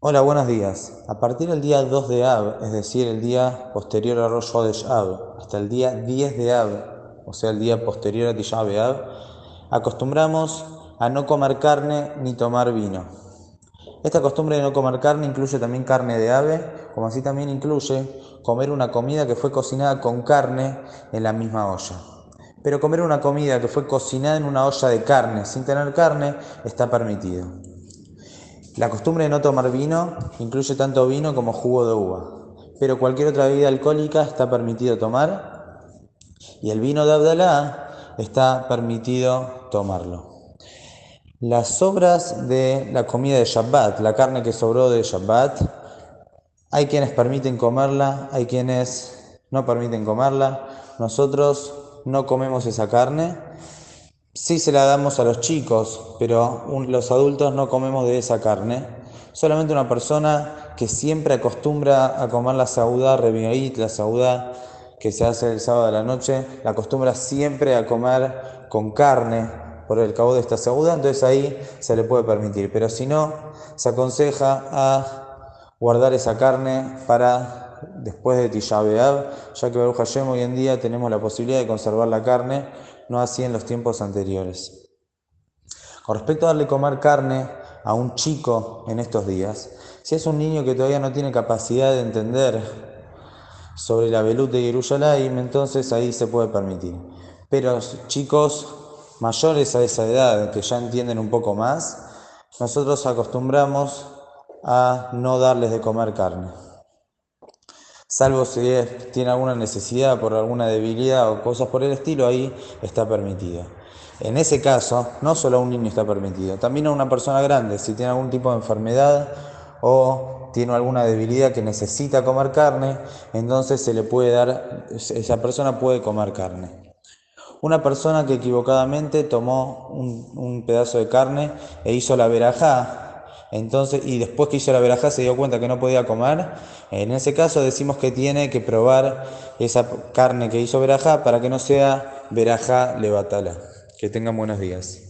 Hola, buenos días. A partir del día 2 de Av, es decir, el día posterior a Rosh Chodesh Av, hasta el día 10 de Av, o sea, el día posterior a Tisha B'Av, acostumbramos a no comer carne ni tomar vino. Esta costumbre de no comer carne incluye también carne de ave, como así también incluye comer una comida que fue cocinada con carne en la misma olla. Pero comer una comida que fue cocinada en una olla de carne sin tener carne está permitido. La costumbre de no tomar vino incluye tanto vino como jugo de uva, pero cualquier otra bebida alcohólica está permitido tomar y el vino de Abdalá está permitido tomarlo. Las sobras de la comida de Shabbat, la carne que sobró de Shabbat, hay quienes permiten comerla, hay quienes no permiten comerla. Nosotros no comemos esa carne Sí se la damos a los chicos, pero los adultos no comemos de esa carne. Solamente una persona que siempre acostumbra a comer la saudá revi'it, la saudá que se hace el sábado de la noche, la acostumbra siempre a comer con carne por el cabo de esta saudá, entonces ahí se le puede permitir. Pero si no, se aconseja a guardar esa carne para después de Tisha ya que Baruch Hashem hoy en día tenemos la posibilidad de conservar la carne no así en los tiempos anteriores. Con respecto a darle comer carne a un chico en estos días, si es un niño que todavía no tiene capacidad de entender sobre la velut de Jerusalén, entonces ahí se puede permitir. Pero chicos mayores a esa edad, que ya entienden un poco más, nosotros acostumbramos a no darles de comer carne salvo si tiene alguna necesidad por alguna debilidad o cosas por el estilo, ahí está permitido. En ese caso, no solo a un niño está permitido, también a una persona grande, si tiene algún tipo de enfermedad o tiene alguna debilidad que necesita comer carne, entonces se le puede dar, esa persona puede comer carne. Una persona que equivocadamente tomó un, un pedazo de carne e hizo la verajá, entonces, y después que hizo la verajá se dio cuenta que no podía comer, en ese caso decimos que tiene que probar esa carne que hizo verajá para que no sea verajá levatala. Que tengan buenos días.